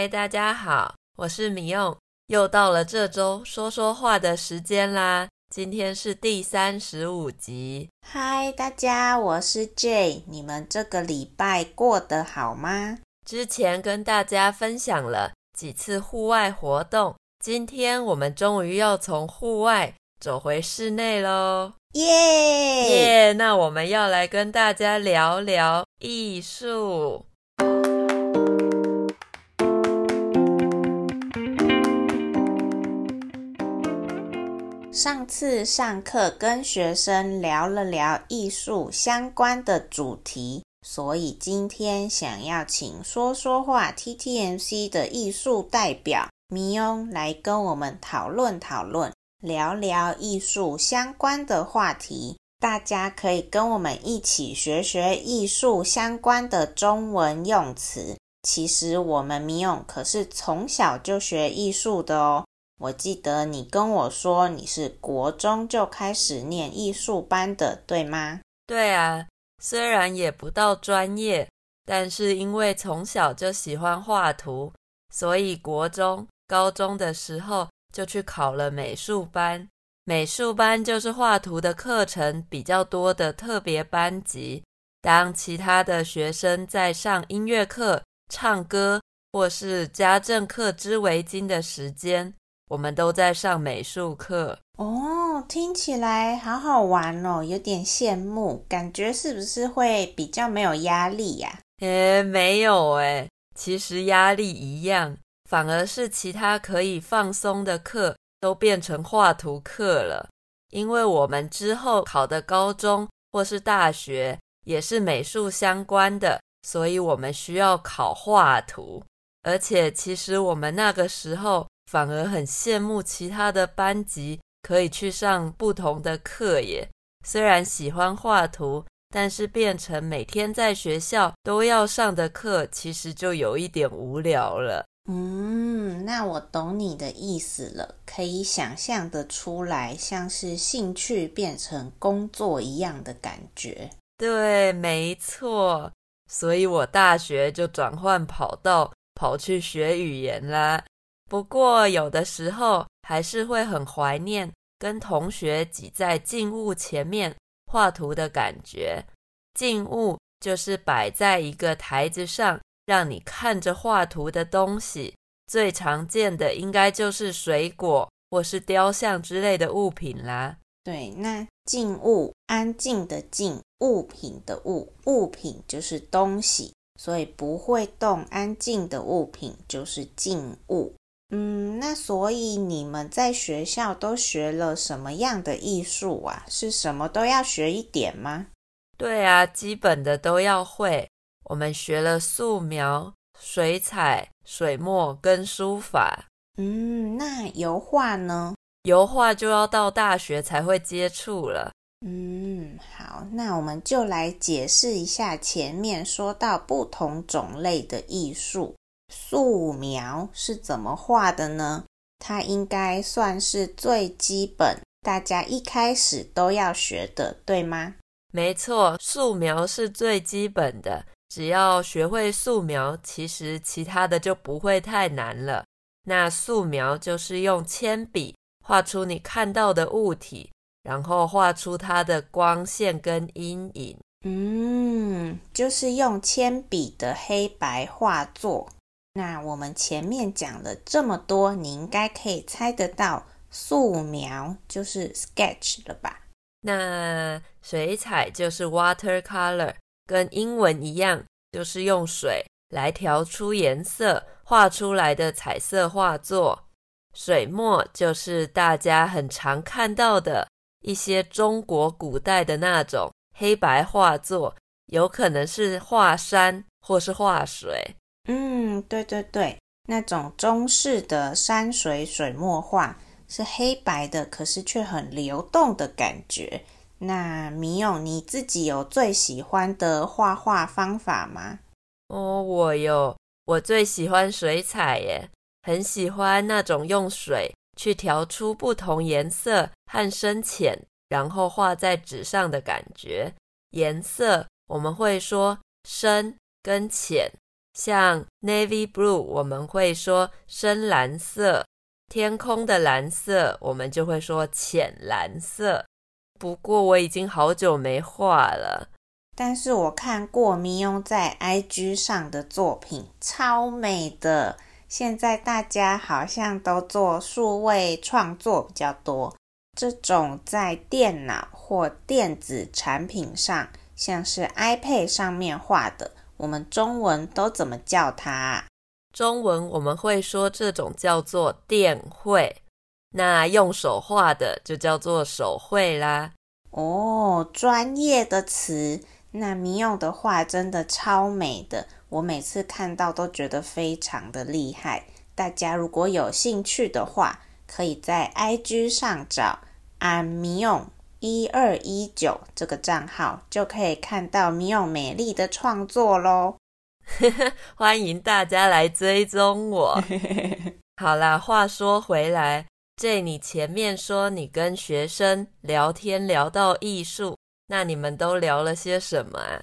嗨，大家好，我是米用，又到了这周说说话的时间啦。今天是第三十五集。嗨，大家，我是 Jay，你们这个礼拜过得好吗？之前跟大家分享了几次户外活动，今天我们终于要从户外走回室内喽。耶耶！那我们要来跟大家聊聊艺术。上次上课跟学生聊了聊艺术相关的主题，所以今天想要请说说话 TTMC 的艺术代表米翁来跟我们讨论讨论，聊聊艺术相关的话题。大家可以跟我们一起学学艺术相关的中文用词。其实我们米翁可是从小就学艺术的哦。我记得你跟我说你是国中就开始念艺术班的，对吗？对啊，虽然也不到专业，但是因为从小就喜欢画图，所以国中、高中的时候就去考了美术班。美术班就是画图的课程比较多的特别班级。当其他的学生在上音乐课、唱歌或是家政课织围巾的时间，我们都在上美术课哦，听起来好好玩哦，有点羡慕，感觉是不是会比较没有压力呀？诶，没有诶，其实压力一样，反而是其他可以放松的课都变成画图课了，因为我们之后考的高中或是大学也是美术相关的，所以我们需要考画图，而且其实我们那个时候。反而很羡慕其他的班级可以去上不同的课耶。虽然喜欢画图，但是变成每天在学校都要上的课，其实就有一点无聊了。嗯，那我懂你的意思了，可以想象得出来，像是兴趣变成工作一样的感觉。对，没错。所以我大学就转换跑道，跑去学语言啦。不过，有的时候还是会很怀念跟同学挤在静物前面画图的感觉。静物就是摆在一个台子上，让你看着画图的东西。最常见的应该就是水果或是雕像之类的物品啦。对，那静物，安静的静，物品的物，物品就是东西，所以不会动，安静的物品就是静物。嗯，那所以你们在学校都学了什么样的艺术啊？是什么都要学一点吗？对啊，基本的都要会。我们学了素描、水彩、水墨跟书法。嗯，那油画呢？油画就要到大学才会接触了。嗯，好，那我们就来解释一下前面说到不同种类的艺术。素描是怎么画的呢？它应该算是最基本，大家一开始都要学的，对吗？没错，素描是最基本的，只要学会素描，其实其他的就不会太难了。那素描就是用铅笔画出你看到的物体，然后画出它的光线跟阴影。嗯，就是用铅笔的黑白画作。那我们前面讲了这么多，你应该可以猜得到，素描就是 sketch 了吧？那水彩就是 watercolor，跟英文一样，就是用水来调出颜色，画出来的彩色画作。水墨就是大家很常看到的一些中国古代的那种黑白画作，有可能是画山或是画水。嗯，对对对，那种中式的山水水墨画是黑白的，可是却很流动的感觉。那米勇，你自己有最喜欢的画画方法吗？哦，我有，我最喜欢水彩耶，很喜欢那种用水去调出不同颜色和深浅，然后画在纸上的感觉。颜色我们会说深跟浅。像 navy blue，我们会说深蓝色；天空的蓝色，我们就会说浅蓝色。不过我已经好久没画了，但是我看过迷用在 IG 上的作品，超美的。现在大家好像都做数位创作比较多，这种在电脑或电子产品上，像是 iPad 上面画的，我们中文都怎么叫它？中文我们会说这种叫做电绘，那用手画的就叫做手绘啦。哦，专业的词，那迷用的画真的超美的。我每次看到都觉得非常的厉害。大家如果有兴趣的话，可以在 IG 上找 I'm 迷用一二一九这个账号，就可以看到迷用美丽的创作喽。欢迎大家来追踪我。好啦，话说回来，Jay，你前面说你跟学生聊天聊到艺术，那你们都聊了些什么啊？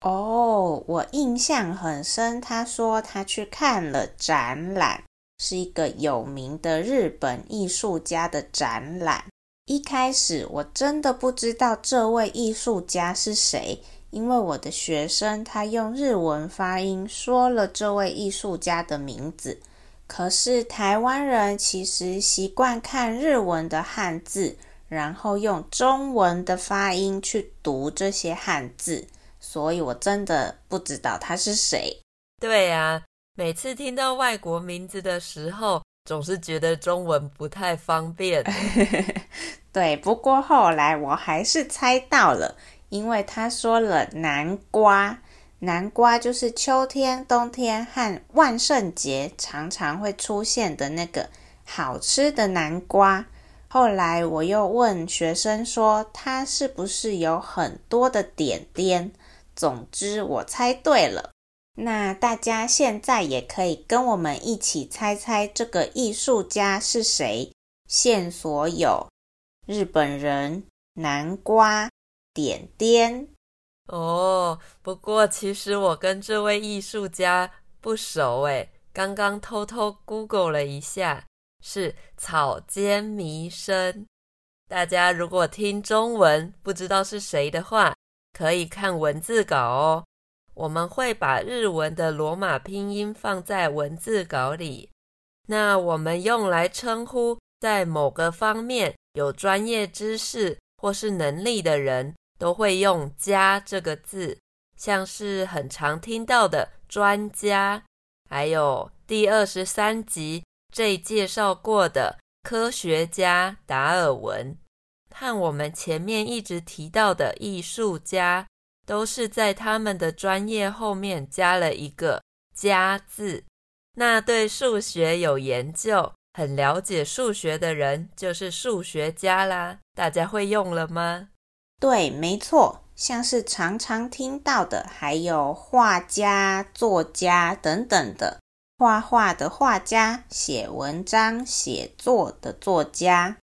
哦，我印象很深。他说他去看了展览，是一个有名的日本艺术家的展览。一开始我真的不知道这位艺术家是谁，因为我的学生他用日文发音说了这位艺术家的名字。可是台湾人其实习惯看日文的汉字，然后用中文的发音去读这些汉字。所以我真的不知道他是谁。对呀，每次听到外国名字的时候，总是觉得中文不太方便。对，不过后来我还是猜到了，因为他说了南瓜，南瓜就是秋天、冬天和万圣节常常会出现的那个好吃的南瓜。后来我又问学生说，它是不是有很多的点点？总之，我猜对了。那大家现在也可以跟我们一起猜猜这个艺术家是谁？线索有日本人、南瓜、点点。哦，不过其实我跟这位艺术家不熟诶，刚刚偷偷 Google 了一下，是草间弥生。大家如果听中文不知道是谁的话，可以看文字稿哦，我们会把日文的罗马拼音放在文字稿里。那我们用来称呼在某个方面有专业知识或是能力的人，都会用“家”这个字，像是很常听到的专家，还有第二十三集这介绍过的科学家达尔文。和我们前面一直提到的艺术家，都是在他们的专业后面加了一个“家”字。那对数学有研究、很了解数学的人，就是数学家啦。大家会用了吗？对，没错，像是常常听到的，还有画家、作家等等的。画画的画家，写文章、写作的作家。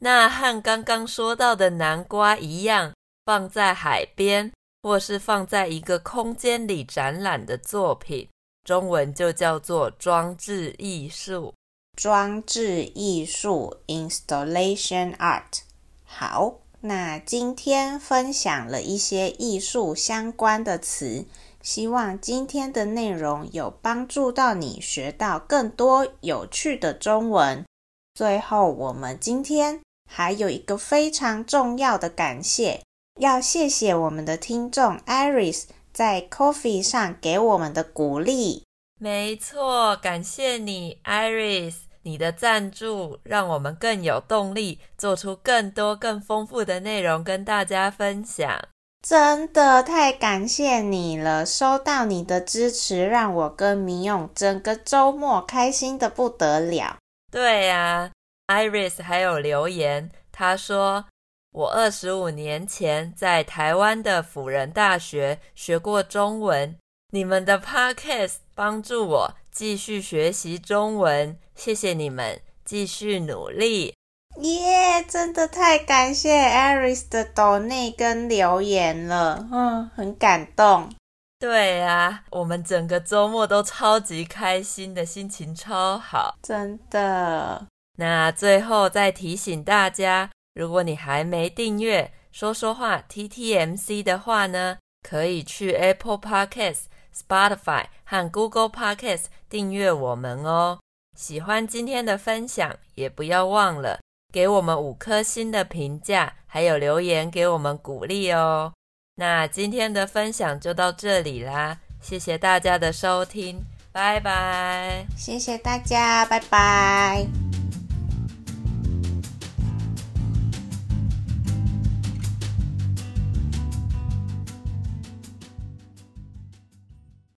那和刚刚说到的南瓜一样，放在海边或是放在一个空间里展览的作品，中文就叫做装置艺术。装置艺术 （installation art）。好，那今天分享了一些艺术相关的词，希望今天的内容有帮助到你学到更多有趣的中文。最后，我们今天。还有一个非常重要的感谢，要谢谢我们的听众 Iris 在 Coffee 上给我们的鼓励。没错，感谢你，Iris，你的赞助让我们更有动力做出更多更丰富的内容跟大家分享。真的太感谢你了，收到你的支持，让我跟米勇整个周末开心的不得了。对呀。Iris 还有留言，他说：“我二十五年前在台湾的辅仁大学学过中文，你们的 Podcast 帮助我继续学习中文，谢谢你们，继续努力。”耶，真的太感谢 Aris 的抖内跟留言了，嗯，很感动。对啊，我们整个周末都超级开心的，心情超好，真的。那最后再提醒大家，如果你还没订阅说说话 TTMC 的话呢，可以去 Apple Podcast、Spotify 和 Google Podcast 订阅我们哦。喜欢今天的分享，也不要忘了给我们五颗星的评价，还有留言给我们鼓励哦。那今天的分享就到这里啦，谢谢大家的收听，拜拜。谢谢大家，拜拜。